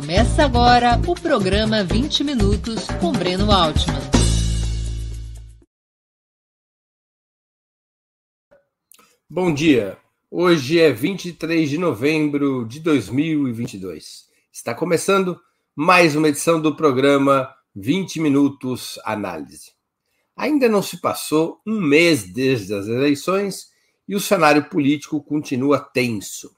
Começa agora o programa 20 Minutos com Breno Altman. Bom dia. Hoje é 23 de novembro de 2022. Está começando mais uma edição do programa 20 Minutos Análise. Ainda não se passou um mês desde as eleições e o cenário político continua tenso.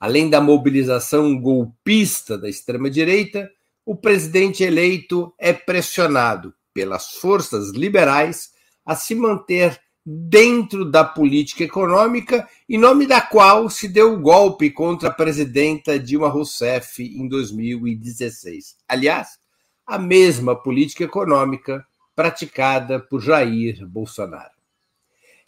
Além da mobilização golpista da extrema-direita, o presidente eleito é pressionado pelas forças liberais a se manter dentro da política econômica, em nome da qual se deu o golpe contra a presidenta Dilma Rousseff em 2016. Aliás, a mesma política econômica praticada por Jair Bolsonaro.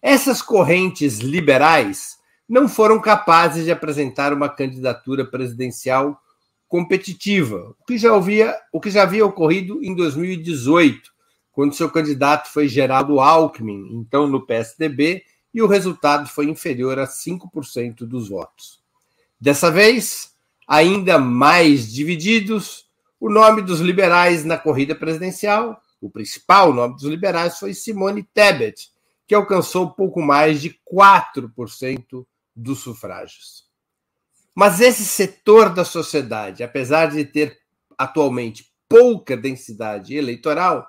Essas correntes liberais não foram capazes de apresentar uma candidatura presidencial competitiva, o que já, havia, o que já havia ocorrido em 2018, quando seu candidato foi Geraldo Alckmin, então no PSDB, e o resultado foi inferior a 5% dos votos. Dessa vez, ainda mais divididos, o nome dos liberais na corrida presidencial, o principal nome dos liberais foi Simone Tebet, que alcançou pouco mais de 4% dos sufrágios. Mas esse setor da sociedade, apesar de ter atualmente pouca densidade eleitoral,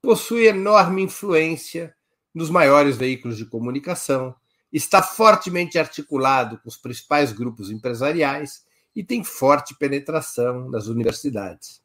possui enorme influência nos maiores veículos de comunicação, está fortemente articulado com os principais grupos empresariais e tem forte penetração nas universidades.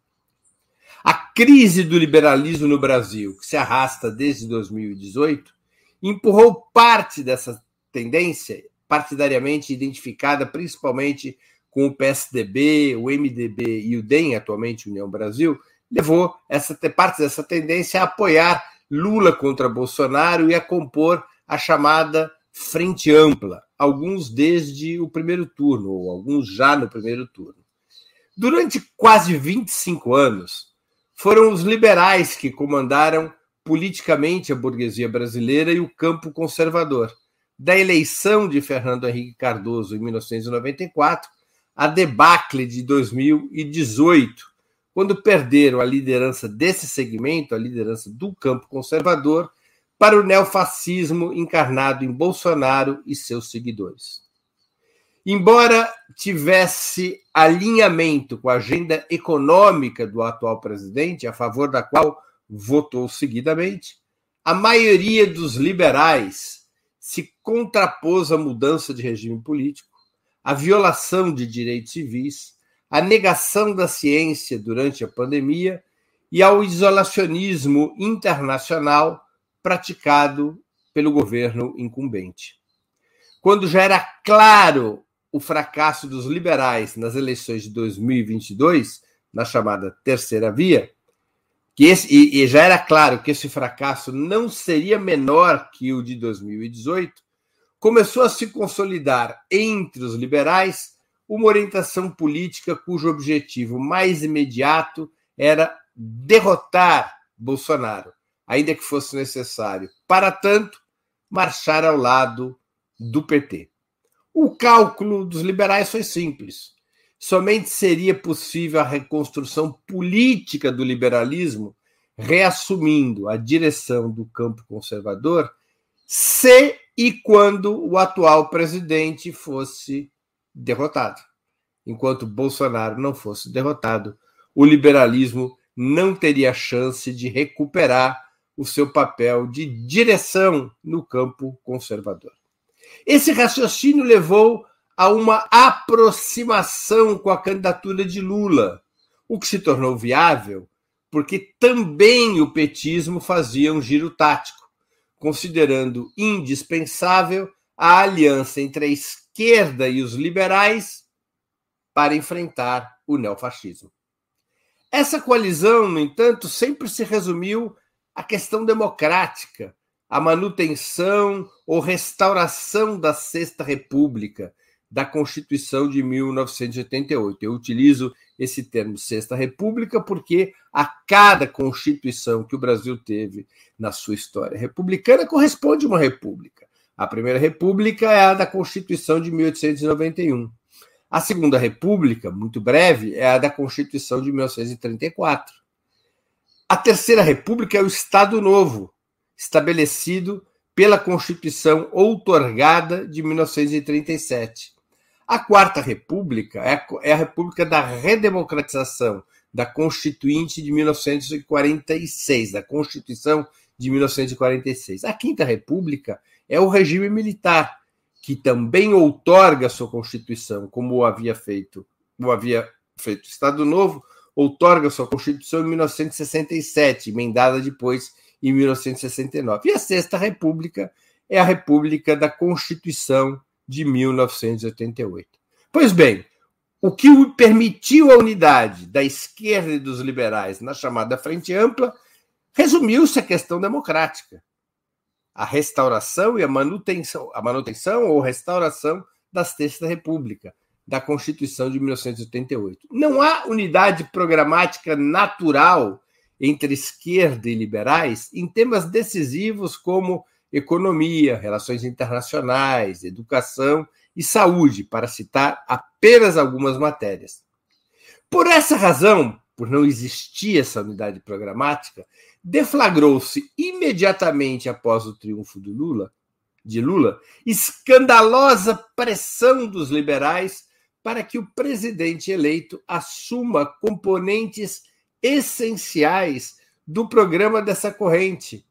A crise do liberalismo no Brasil, que se arrasta desde 2018, empurrou parte dessa tendência, partidariamente identificada principalmente com o PSDB, o MDB e o DEM, atualmente União Brasil, levou essa parte dessa tendência a apoiar Lula contra Bolsonaro e a compor a chamada Frente Ampla, alguns desde o primeiro turno, ou alguns já no primeiro turno. Durante quase 25 anos, foram os liberais que comandaram politicamente a burguesia brasileira e o campo conservador. Da eleição de Fernando Henrique Cardoso em 1994 a debacle de 2018, quando perderam a liderança desse segmento, a liderança do campo conservador, para o neofascismo encarnado em Bolsonaro e seus seguidores. Embora tivesse alinhamento com a agenda econômica do atual presidente, a favor da qual votou seguidamente, a maioria dos liberais se contrapôs à mudança de regime político, à violação de direitos civis, à negação da ciência durante a pandemia e ao isolacionismo internacional praticado pelo governo incumbente. Quando já era claro o fracasso dos liberais nas eleições de 2022, na chamada terceira via, que esse, e, e já era claro que esse fracasso não seria menor que o de 2018, começou a se consolidar entre os liberais uma orientação política cujo objetivo mais imediato era derrotar Bolsonaro, ainda que fosse necessário, para tanto, marchar ao lado do PT. O cálculo dos liberais foi simples. Somente seria possível a reconstrução política do liberalismo, reassumindo a direção do campo conservador, se e quando o atual presidente fosse derrotado. Enquanto Bolsonaro não fosse derrotado, o liberalismo não teria chance de recuperar o seu papel de direção no campo conservador. Esse raciocínio levou a uma aproximação com a candidatura de Lula, o que se tornou viável porque também o petismo fazia um giro tático, considerando indispensável a aliança entre a esquerda e os liberais para enfrentar o neofascismo. Essa coalizão, no entanto, sempre se resumiu à questão democrática, à manutenção ou restauração da Sexta República, da Constituição de 1988. Eu utilizo esse termo Sexta República porque a cada Constituição que o Brasil teve na sua história republicana corresponde uma república. A primeira república é a da Constituição de 1891. A Segunda República, muito breve, é a da Constituição de 1934. A Terceira República é o Estado Novo, estabelecido pela Constituição outorgada de 1937. A Quarta República é a República da Redemocratização, da Constituinte de 1946, da Constituição de 1946. A Quinta República é o regime militar, que também outorga sua Constituição, como havia feito, como havia feito o Estado Novo, outorga sua Constituição em 1967, emendada depois em 1969. E a Sexta República é a República da Constituição de 1988. Pois bem, o que permitiu a unidade da esquerda e dos liberais na chamada Frente Ampla resumiu-se a questão democrática. A restauração e a manutenção, a manutenção ou restauração da Sexta República, da Constituição de 1988. Não há unidade programática natural entre esquerda e liberais em temas decisivos como economia, relações internacionais, educação e saúde, para citar apenas algumas matérias. Por essa razão, por não existir essa unidade programática, deflagrou-se imediatamente após o triunfo do Lula, de Lula, escandalosa pressão dos liberais para que o presidente eleito assuma componentes essenciais do programa dessa corrente,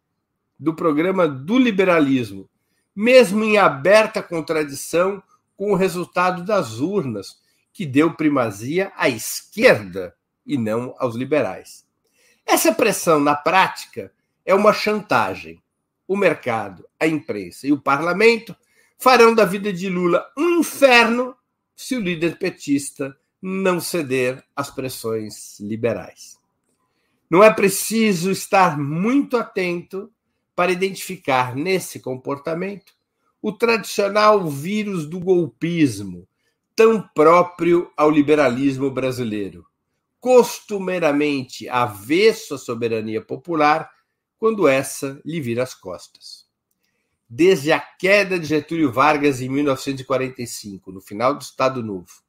do programa do liberalismo, mesmo em aberta contradição com o resultado das urnas, que deu primazia à esquerda e não aos liberais. Essa pressão, na prática, é uma chantagem. O mercado, a imprensa e o parlamento farão da vida de Lula um inferno se o líder petista não ceder às pressões liberais. Não é preciso estar muito atento para identificar nesse comportamento o tradicional vírus do golpismo, tão próprio ao liberalismo brasileiro, costumeiramente avesso à soberania popular quando essa lhe vira as costas. Desde a queda de Getúlio Vargas em 1945, no final do Estado Novo,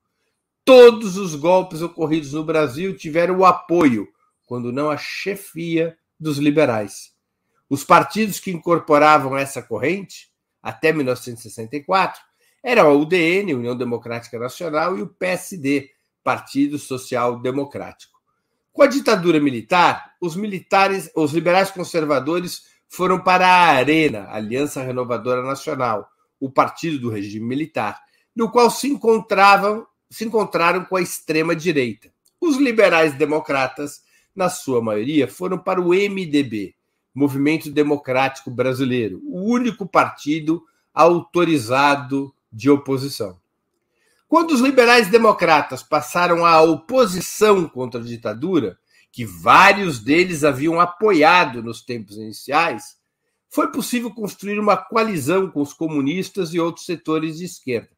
todos os golpes ocorridos no Brasil tiveram o apoio, quando não a chefia, dos liberais. Os partidos que incorporavam essa corrente, até 1964, eram a UDN, União Democrática Nacional, e o PSD, Partido Social Democrático. Com a ditadura militar, os militares, os liberais conservadores foram para a Arena, Aliança Renovadora Nacional, o partido do regime militar, no qual se encontravam, se encontraram com a extrema direita. Os liberais democratas, na sua maioria, foram para o MDB, Movimento Democrático Brasileiro, o único partido autorizado de oposição. Quando os liberais democratas passaram à oposição contra a ditadura, que vários deles haviam apoiado nos tempos iniciais, foi possível construir uma coalizão com os comunistas e outros setores de esquerda.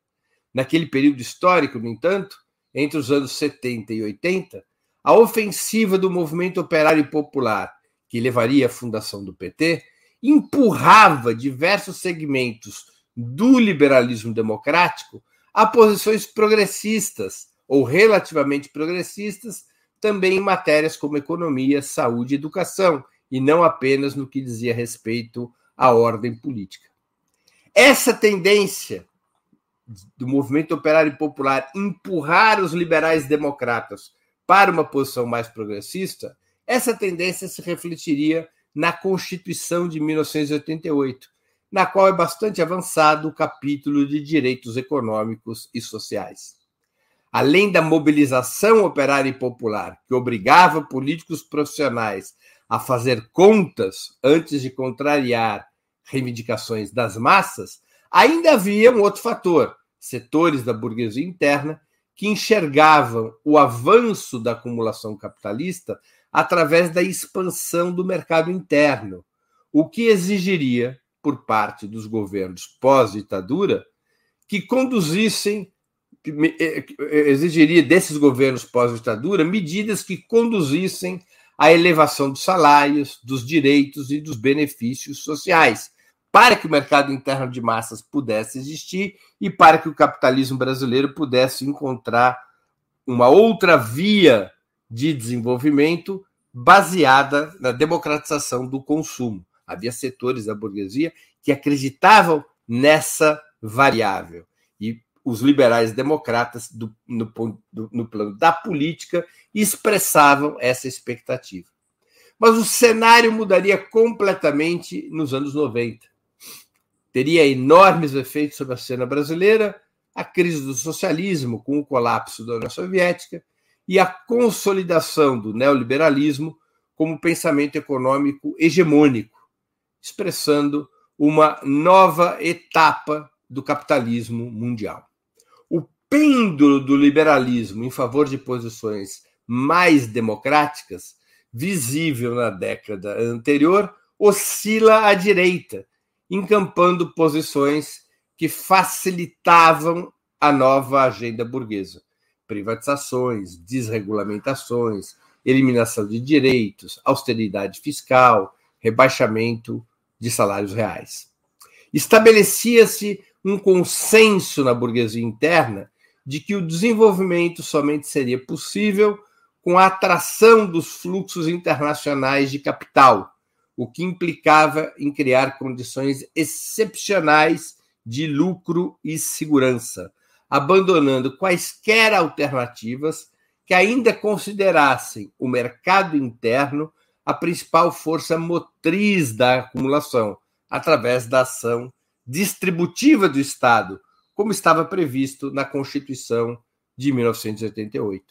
Naquele período histórico, no entanto, entre os anos 70 e 80, a ofensiva do movimento operário popular que levaria à fundação do PT, empurrava diversos segmentos do liberalismo democrático a posições progressistas ou relativamente progressistas, também em matérias como economia, saúde e educação, e não apenas no que dizia respeito à ordem política. Essa tendência do movimento operário popular empurrar os liberais democratas para uma posição mais progressista essa tendência se refletiria na Constituição de 1988, na qual é bastante avançado o capítulo de direitos econômicos e sociais. Além da mobilização operária e popular, que obrigava políticos profissionais a fazer contas antes de contrariar reivindicações das massas, ainda havia um outro fator: setores da burguesia interna que enxergavam o avanço da acumulação capitalista através da expansão do mercado interno, o que exigiria, por parte dos governos pós-ditadura, que conduzissem, eh, exigiria desses governos pós-ditadura medidas que conduzissem à elevação dos salários, dos direitos e dos benefícios sociais, para que o mercado interno de massas pudesse existir e para que o capitalismo brasileiro pudesse encontrar uma outra via de desenvolvimento baseada na democratização do consumo. Havia setores da burguesia que acreditavam nessa variável. E os liberais democratas, do, no, do, no plano da política, expressavam essa expectativa. Mas o cenário mudaria completamente nos anos 90. Teria enormes efeitos sobre a cena brasileira, a crise do socialismo com o colapso da União Soviética e a consolidação do neoliberalismo como pensamento econômico hegemônico, expressando uma nova etapa do capitalismo mundial. O pêndulo do liberalismo em favor de posições mais democráticas, visível na década anterior, oscila à direita, encampando posições que facilitavam a nova agenda burguesa. Privatizações, desregulamentações, eliminação de direitos, austeridade fiscal, rebaixamento de salários reais. Estabelecia-se um consenso na burguesia interna de que o desenvolvimento somente seria possível com a atração dos fluxos internacionais de capital, o que implicava em criar condições excepcionais de lucro e segurança, abandonando quaisquer alternativas que ainda considerassem o mercado interno a principal força motriz da acumulação, através da ação distributiva do Estado, como estava previsto na Constituição de 1988.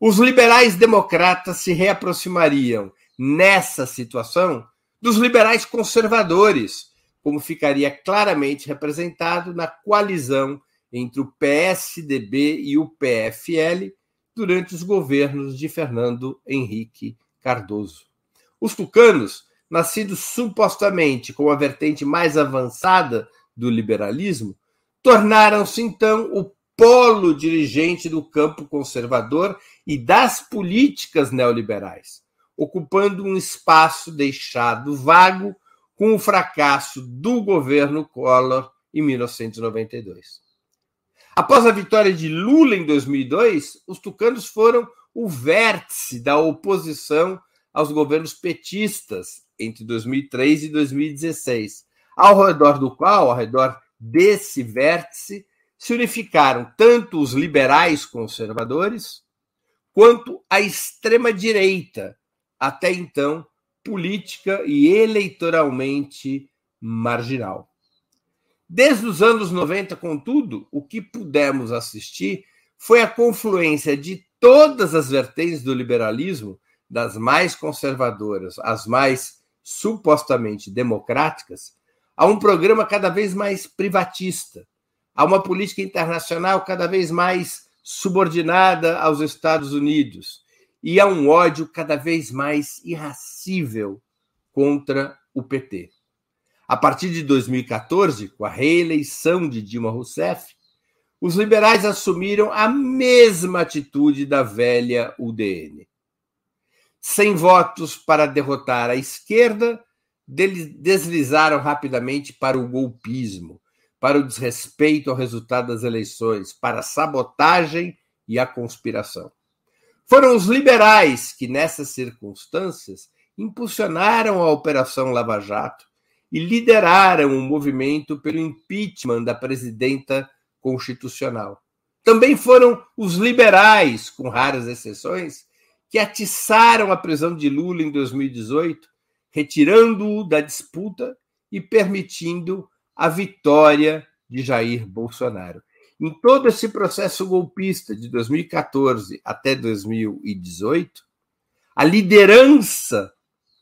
Os liberais democratas se reaproximariam nessa situação dos liberais conservadores, como ficaria claramente representado na coalizão entre o PSDB e o PFL durante os governos de Fernando Henrique Cardoso. Os tucanos, nascidos supostamente com a vertente mais avançada do liberalismo, tornaram-se então o polo dirigente do campo conservador e das políticas neoliberais, ocupando um espaço deixado vago com o fracasso do governo Collor em 1992. Após a vitória de Lula em 2002, os tucanos foram o vértice da oposição aos governos petistas entre 2003 e 2016, ao redor do qual, ao redor desse vértice, se unificaram tanto os liberais conservadores quanto a extrema-direita, até então política e eleitoralmente marginal. Desde os anos 90, contudo, o que pudemos assistir foi a confluência de todas as vertentes do liberalismo, das mais conservadoras às mais supostamente democráticas, a um programa cada vez mais privatista, a uma política internacional cada vez mais subordinada aos Estados Unidos e a um ódio cada vez mais irracível contra o PT. A partir de 2014, com a reeleição de Dilma Rousseff, os liberais assumiram a mesma atitude da velha UDN. Sem votos para derrotar a esquerda, deslizaram rapidamente para o golpismo, para o desrespeito ao resultado das eleições, para a sabotagem e a conspiração. Foram os liberais que, nessas circunstâncias, impulsionaram a Operação Lava Jato e lideraram o movimento pelo impeachment da presidenta constitucional. Também foram os liberais, com raras exceções, que atiçaram a prisão de Lula em 2018, retirando-o da disputa e permitindo a vitória de Jair Bolsonaro. Em todo esse processo golpista de 2014 até 2018, a liderança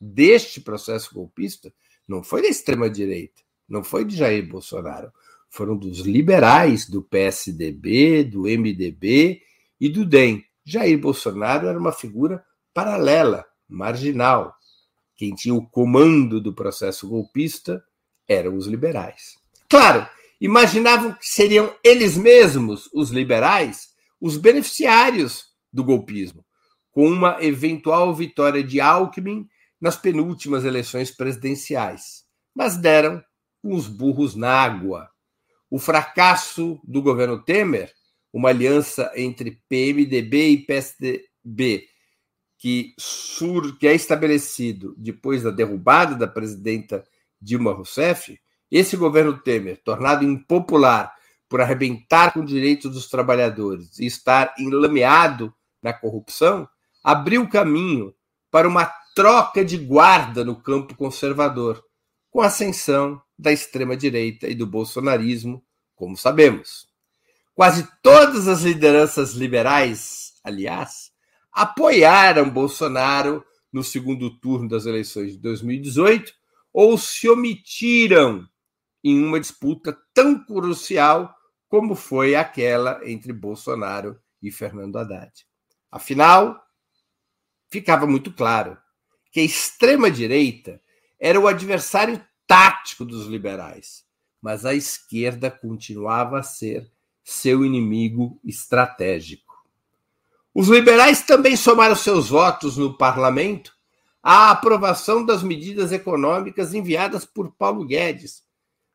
deste processo golpista não foi da extrema-direita, não foi de Jair Bolsonaro, foram dos liberais, do PSDB, do MDB e do DEM. Jair Bolsonaro era uma figura paralela, marginal. Quem tinha o comando do processo golpista eram os liberais. Claro, imaginavam que seriam eles mesmos, os liberais, os beneficiários do golpismo, com uma eventual vitória de Alckmin nas penúltimas eleições presidenciais. Mas deram com os burros na água. O fracasso do governo Temer, uma aliança entre PMDB e PSDB, que, sur, que é estabelecido depois da derrubada da presidenta Dilma Rousseff, esse governo Temer, tornado impopular por arrebentar com direitos dos trabalhadores e estar enlameado na corrupção, abriu caminho para uma troca de guarda no campo conservador, com a ascensão da extrema-direita e do bolsonarismo, como sabemos. Quase todas as lideranças liberais, aliás, apoiaram Bolsonaro no segundo turno das eleições de 2018 ou se omitiram em uma disputa tão crucial como foi aquela entre Bolsonaro e Fernando Haddad. Afinal, ficava muito claro que a extrema-direita era o adversário tático dos liberais, mas a esquerda continuava a ser seu inimigo estratégico. Os liberais também somaram seus votos no parlamento à aprovação das medidas econômicas enviadas por Paulo Guedes,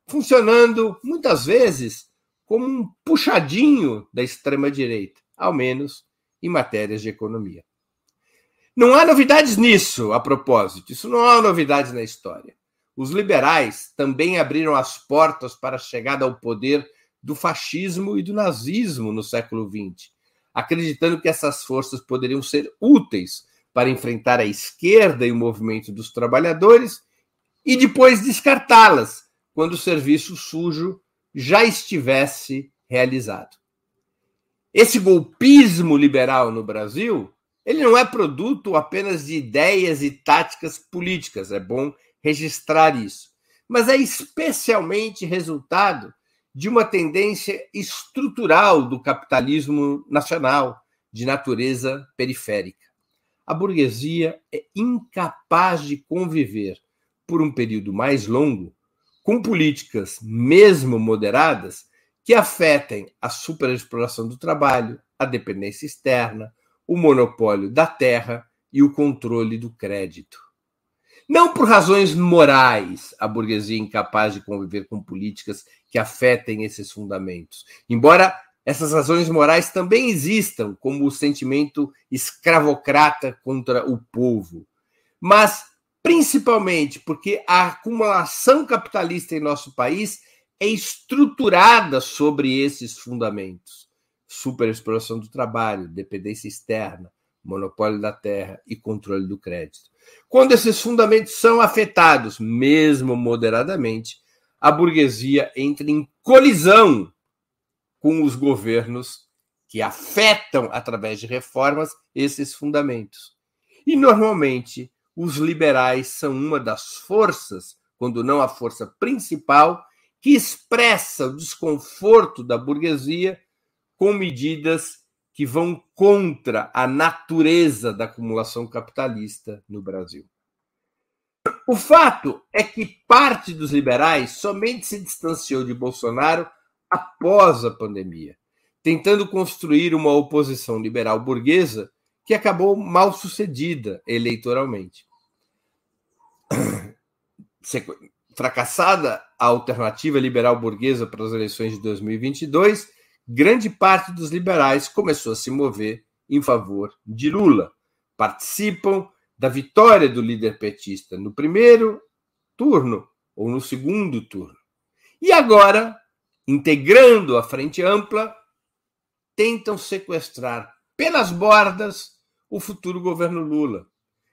funcionando muitas vezes como um puxadinho da extrema-direita, ao menos em matérias de economia. Não há novidades nisso, a propósito, isso não há novidade na história. Os liberais também abriram as portas para a chegada ao poder do fascismo e do nazismo no século XX, acreditando que essas forças poderiam ser úteis para enfrentar a esquerda e o movimento dos trabalhadores e depois descartá-las quando o serviço sujo já estivesse realizado. Esse golpismo liberal no Brasil, ele não é produto apenas de ideias e táticas políticas, é bom registrar isso, mas é especialmente resultado de uma tendência estrutural do capitalismo nacional, de natureza periférica. A burguesia é incapaz de conviver por um período mais longo com políticas, mesmo moderadas, que afetem a superexploração do trabalho, a dependência externa, o monopólio da terra e o controle do crédito. Não por razões morais, a burguesia é incapaz de conviver com políticas que afetem esses fundamentos. Embora essas razões morais também existam, como o sentimento escravocrata contra o povo. Mas, principalmente, porque a acumulação capitalista em nosso país é estruturada sobre esses fundamentos: superexploração do trabalho, dependência externa, monopólio da terra e controle do crédito. Quando esses fundamentos são afetados, mesmo moderadamente, a burguesia entra em colisão com os governos que afetam, através de reformas, esses fundamentos. E, normalmente, os liberais são uma das forças, quando não a força principal, que expressa o desconforto da burguesia com medidas que vão contra a natureza da acumulação capitalista no Brasil. O fato é que parte dos liberais somente se distanciou de Bolsonaro após a pandemia, tentando construir uma oposição liberal burguesa que acabou mal sucedida eleitoralmente. Fracassada a alternativa liberal burguesa para as eleições de 2022, grande parte dos liberais começou a se mover em favor de Lula. Participam da vitória do líder petista no primeiro turno ou no segundo turno. E agora, integrando a frente ampla, tentam sequestrar pelas bordas o futuro governo Lula,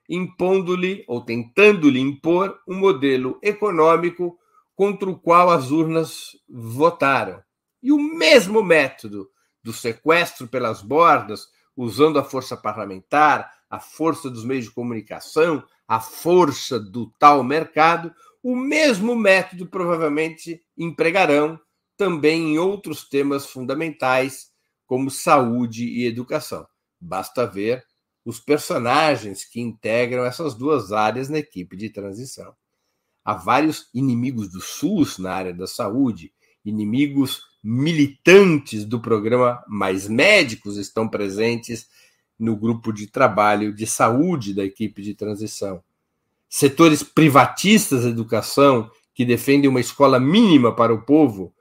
impondo-lhe ou tentando-lhe impor um modelo econômico contra o qual as urnas votaram e o mesmo método do sequestro pelas bordas, usando a força parlamentar, a força dos meios de comunicação, a força do tal mercado, o mesmo método provavelmente empregarão também em outros temas fundamentais, como saúde e educação. Basta ver os personagens que integram essas duas áreas na equipe de transição. Há vários inimigos do SUS na área da saúde, inimigos militantes do programa Mais Médicos estão presentes no grupo de trabalho de saúde da equipe de transição. Setores privatistas da educação que defendem uma escola mínima para o povo,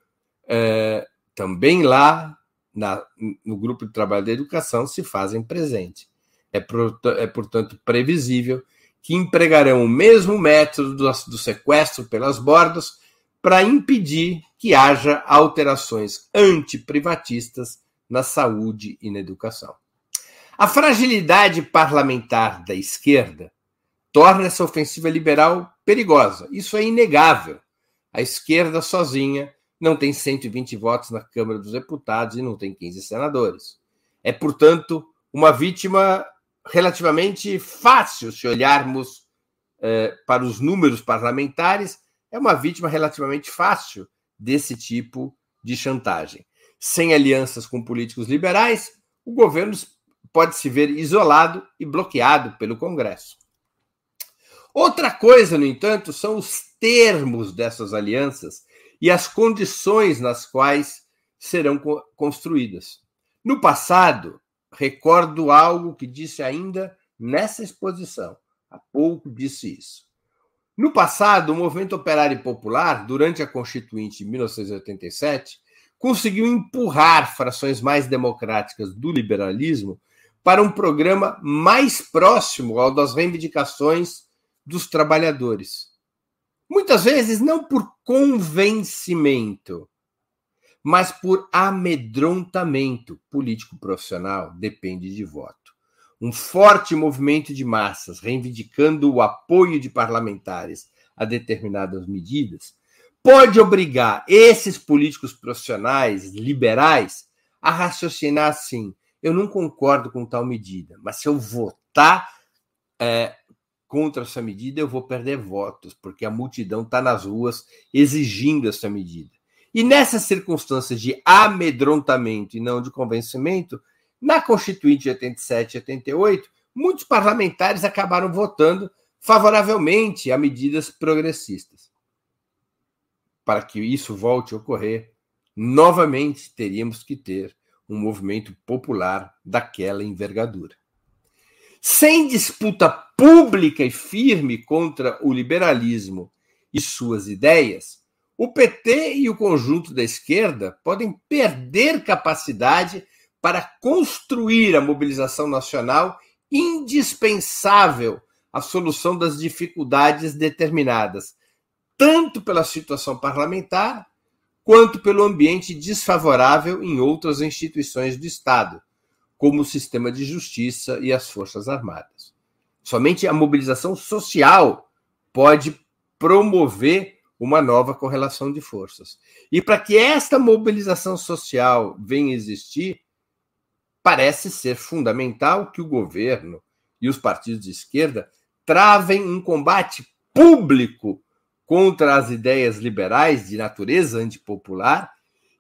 é, também lá na, no grupo de trabalho da educação se fazem presente. É, é portanto, previsível que empregarão o mesmo método do, do sequestro pelas bordas para impedir que haja alterações antiprivatistas na saúde e na educação. A fragilidade parlamentar da esquerda torna essa ofensiva liberal perigosa. Isso é inegável. A esquerda sozinha não tem 120 votos na Câmara dos Deputados e não tem 15 senadores. É, portanto, uma vítima relativamente fácil se olharmos eh, para os números parlamentares, é uma vítima relativamente fácil desse tipo de chantagem. Sem alianças com políticos liberais, o governo pode se ver isolado e bloqueado pelo Congresso. Outra coisa, no entanto, são os termos dessas alianças e as condições nas quais serão construídas. No passado, recordo algo que disse ainda nessa exposição. Há pouco disse isso. No passado, o movimento operário popular, durante a Constituinte de 1987, conseguiu empurrar frações mais democráticas do liberalismo para um programa mais próximo ao das reivindicações dos trabalhadores. Muitas vezes não por convencimento, mas por amedrontamento político profissional, depende de voto. Um forte movimento de massas reivindicando o apoio de parlamentares a determinadas medidas pode obrigar esses políticos profissionais liberais a raciocinar assim: eu não concordo com tal medida, mas se eu votar é, contra essa medida, eu vou perder votos, porque a multidão está nas ruas exigindo essa medida. E nessas circunstâncias de amedrontamento e não de convencimento, na Constituinte de 87 e 88, muitos parlamentares acabaram votando favoravelmente a medidas progressistas. Para que isso volte a ocorrer, novamente teríamos que ter um movimento popular daquela envergadura. Sem disputa pública e firme contra o liberalismo e suas ideias, o PT e o conjunto da esquerda podem perder capacidade para construir a mobilização nacional indispensável à solução das dificuldades determinadas, tanto pela situação parlamentar quanto pelo ambiente desfavorável em outras instituições do Estado, como o sistema de justiça e as Forças Armadas. Somente a mobilização social pode promover uma nova correlação de forças. E para que esta mobilização social venha existir, parece ser fundamental que o governo e os partidos de esquerda travem um combate público contra as ideias liberais de natureza antipopular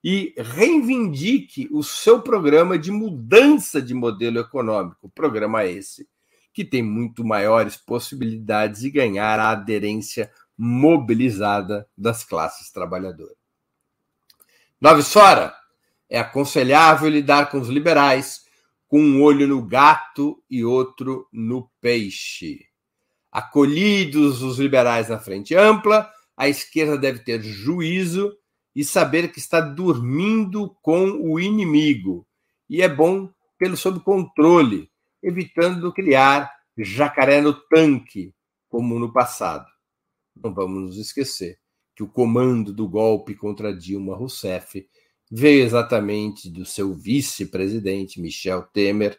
e reivindique o seu programa de mudança de modelo econômico, programa esse que tem muito maiores possibilidades de ganhar a aderência mobilizada das classes trabalhadoras. Nove fora, é aconselhável lidar com os liberais com um olho no gato e outro no peixe. Acolhidos os liberais na frente ampla, a esquerda deve ter juízo e saber que está dormindo com o inimigo. E é bom tê-lo sob controle, evitando criar jacaré no tanque, como no passado. Não vamos nos esquecer que o comando do golpe contra Dilma Rousseff veio exatamente do seu vice-presidente, Michel Temer,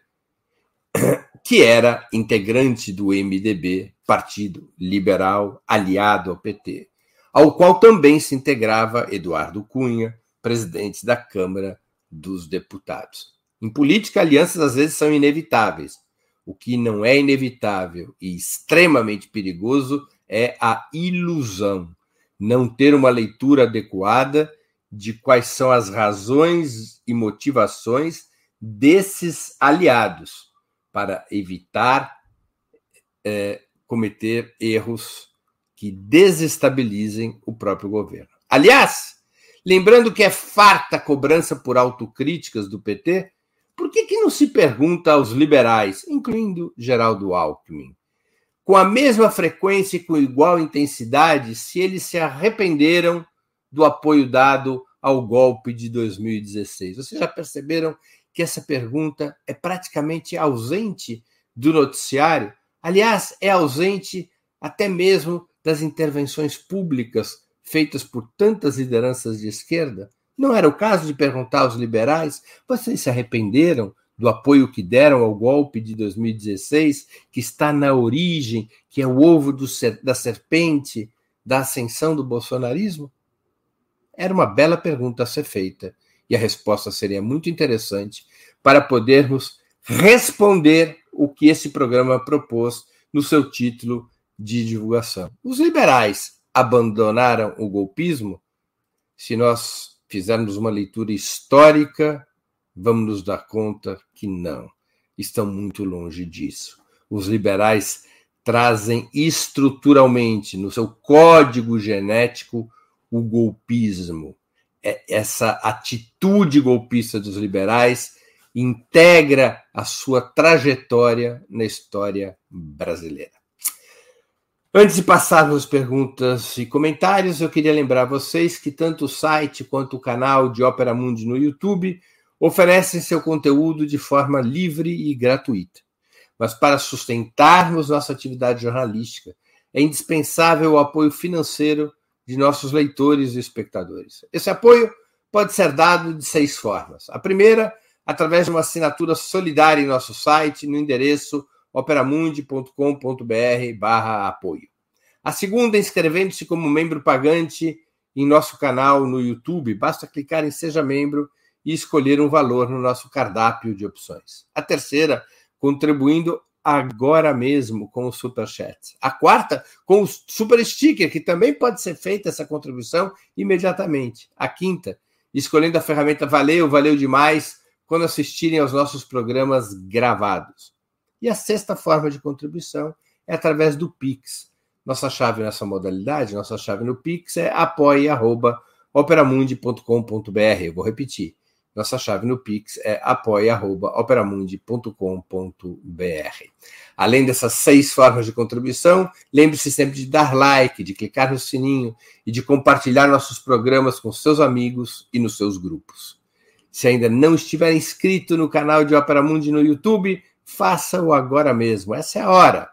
que era integrante do MDB, Partido Liberal aliado ao PT ao qual também se integrava Eduardo Cunha, presidente da Câmara dos Deputados. Em política, alianças às vezes são inevitáveis. O que não é inevitável e extremamente perigoso é a ilusão, não ter uma leitura adequada de quais são as razões e motivações desses aliados para evitar é, cometer erros que desestabilizem o próprio governo. Aliás, lembrando que é farta a cobrança por autocríticas do PT, por que, que não se pergunta aos liberais, incluindo Geraldo Alckmin, com a mesma frequência e com igual intensidade se eles se arrependeram do apoio dado ao golpe de 2016. Vocês já perceberam que essa pergunta é praticamente ausente do noticiário? Aliás, é ausente até mesmo das intervenções públicas feitas por tantas lideranças de esquerda? Não era o caso de perguntar aos liberais: vocês se arrependeram do apoio que deram ao golpe de 2016, que está na origem, que é o ovo do, da serpente da ascensão do bolsonarismo? Era uma bela pergunta a ser feita, e a resposta seria muito interessante para podermos responder o que esse programa propôs no seu título de divulgação. Os liberais abandonaram o golpismo? Se nós fizermos uma leitura histórica vamos nos dar conta que não, estão muito longe disso. Os liberais trazem estruturalmente no seu código genético o golpismo. É, essa atitude golpista dos liberais integra a sua trajetória na história brasileira. Antes de passarmos perguntas e comentários, eu queria lembrar vocês que tanto o site quanto o canal de Ópera Mundi no YouTube oferecem seu conteúdo de forma livre e gratuita. Mas para sustentarmos nossa atividade jornalística, é indispensável o apoio financeiro de nossos leitores e espectadores. Esse apoio pode ser dado de seis formas. A primeira, através de uma assinatura solidária em nosso site, no endereço operamundi.com.br barra apoio. A segunda, inscrevendo-se como membro pagante em nosso canal no YouTube. Basta clicar em Seja Membro e escolher um valor no nosso cardápio de opções. A terceira, contribuindo agora mesmo com o Super Chat. A quarta, com o Super Sticker, que também pode ser feita essa contribuição imediatamente. A quinta, escolhendo a ferramenta Valeu, valeu demais, quando assistirem aos nossos programas gravados. E a sexta forma de contribuição é através do Pix. Nossa chave nessa modalidade, nossa chave no Pix é apoia.operamundi.com.br. Eu vou repetir nossa chave no Pix é apoia.operamundi.com.br. Além dessas seis formas de contribuição, lembre-se sempre de dar like, de clicar no sininho e de compartilhar nossos programas com seus amigos e nos seus grupos. Se ainda não estiver inscrito no canal de Opera Mundi no YouTube, faça-o agora mesmo. Essa é a hora.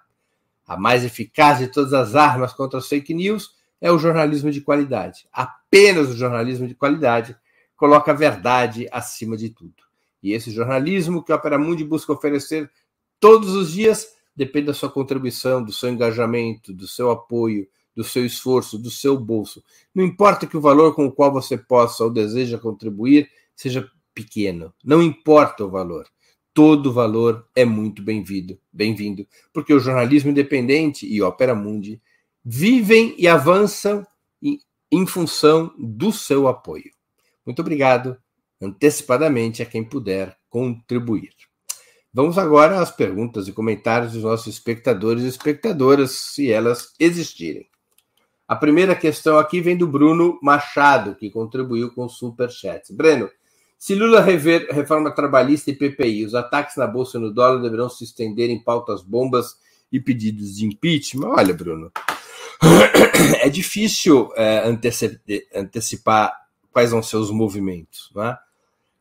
A mais eficaz de todas as armas contra as fake news é o jornalismo de qualidade. Apenas o jornalismo de qualidade coloca a verdade acima de tudo. E esse jornalismo que a Opera Mundi busca oferecer todos os dias depende da sua contribuição, do seu engajamento, do seu apoio, do seu esforço, do seu bolso. Não importa que o valor com o qual você possa ou deseja contribuir seja pequeno, não importa o valor. Todo valor é muito bem-vindo, bem-vindo, porque o jornalismo independente e Opera Mundi vivem e avançam em função do seu apoio. Muito obrigado antecipadamente a quem puder contribuir. Vamos agora às perguntas e comentários dos nossos espectadores e espectadoras, se elas existirem. A primeira questão aqui vem do Bruno Machado, que contribuiu com o Superchat. Breno, se Lula rever reforma trabalhista e PPI, os ataques na Bolsa e no dólar deverão se estender em pautas bombas e pedidos de impeachment? Olha, Bruno, é difícil é, antecipar quais vão ser os movimentos. Né?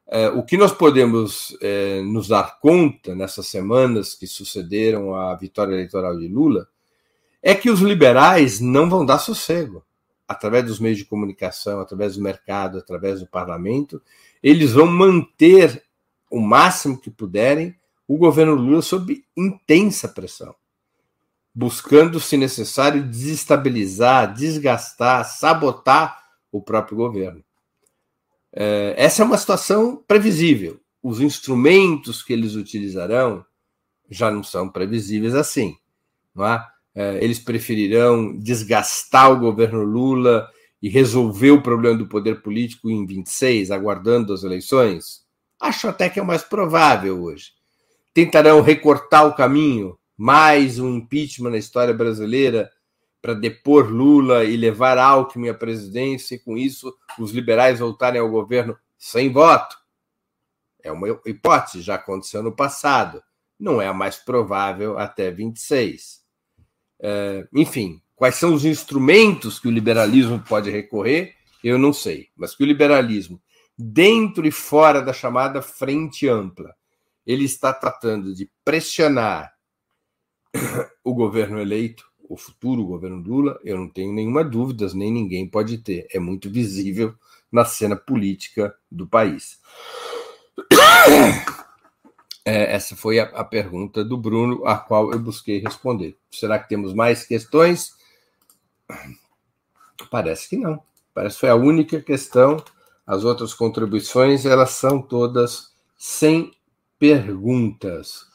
É, o que nós podemos é, nos dar conta nessas semanas que sucederam à vitória eleitoral de Lula é que os liberais não vão dar sossego. Através dos meios de comunicação, através do mercado, através do parlamento, eles vão manter o máximo que puderem o governo Lula sob intensa pressão, buscando, se necessário, desestabilizar, desgastar, sabotar o próprio governo. É, essa é uma situação previsível. Os instrumentos que eles utilizarão já não são previsíveis assim. Não é? É, eles preferirão desgastar o governo Lula e resolver o problema do poder político em 26, aguardando as eleições? Acho até que é o mais provável hoje. Tentarão recortar o caminho, mais um impeachment na história brasileira para depor Lula e levar Alckmin à presidência e, com isso, os liberais voltarem ao governo sem voto. É uma hipótese, já aconteceu no passado. Não é a mais provável até 26. É, enfim, quais são os instrumentos que o liberalismo pode recorrer, eu não sei. Mas que o liberalismo, dentro e fora da chamada frente ampla, ele está tratando de pressionar o governo eleito, o futuro governo Lula, eu não tenho nenhuma dúvida, nem ninguém pode ter. É muito visível na cena política do país. É, essa foi a, a, pergunta do Bruno, a qual eu busquei responder. Será que temos mais questões? Parece que não. Parece que foi a única questão. As outras contribuições, elas são todas sem perguntas.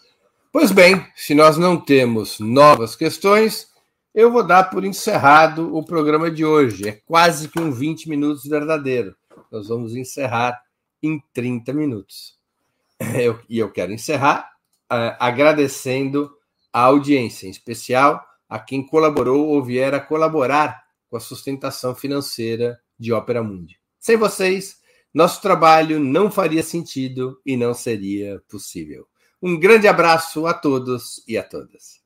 Pois bem, se nós não temos novas questões, eu vou dar por encerrado o programa de hoje. É quase que um 20 minutos verdadeiro. Nós vamos encerrar em 30 minutos. Eu, e eu quero encerrar uh, agradecendo a audiência, em especial a quem colaborou ou vier a colaborar com a sustentação financeira de Ópera Mundi. Sem vocês, nosso trabalho não faria sentido e não seria possível. Um grande abraço a todos e a todas.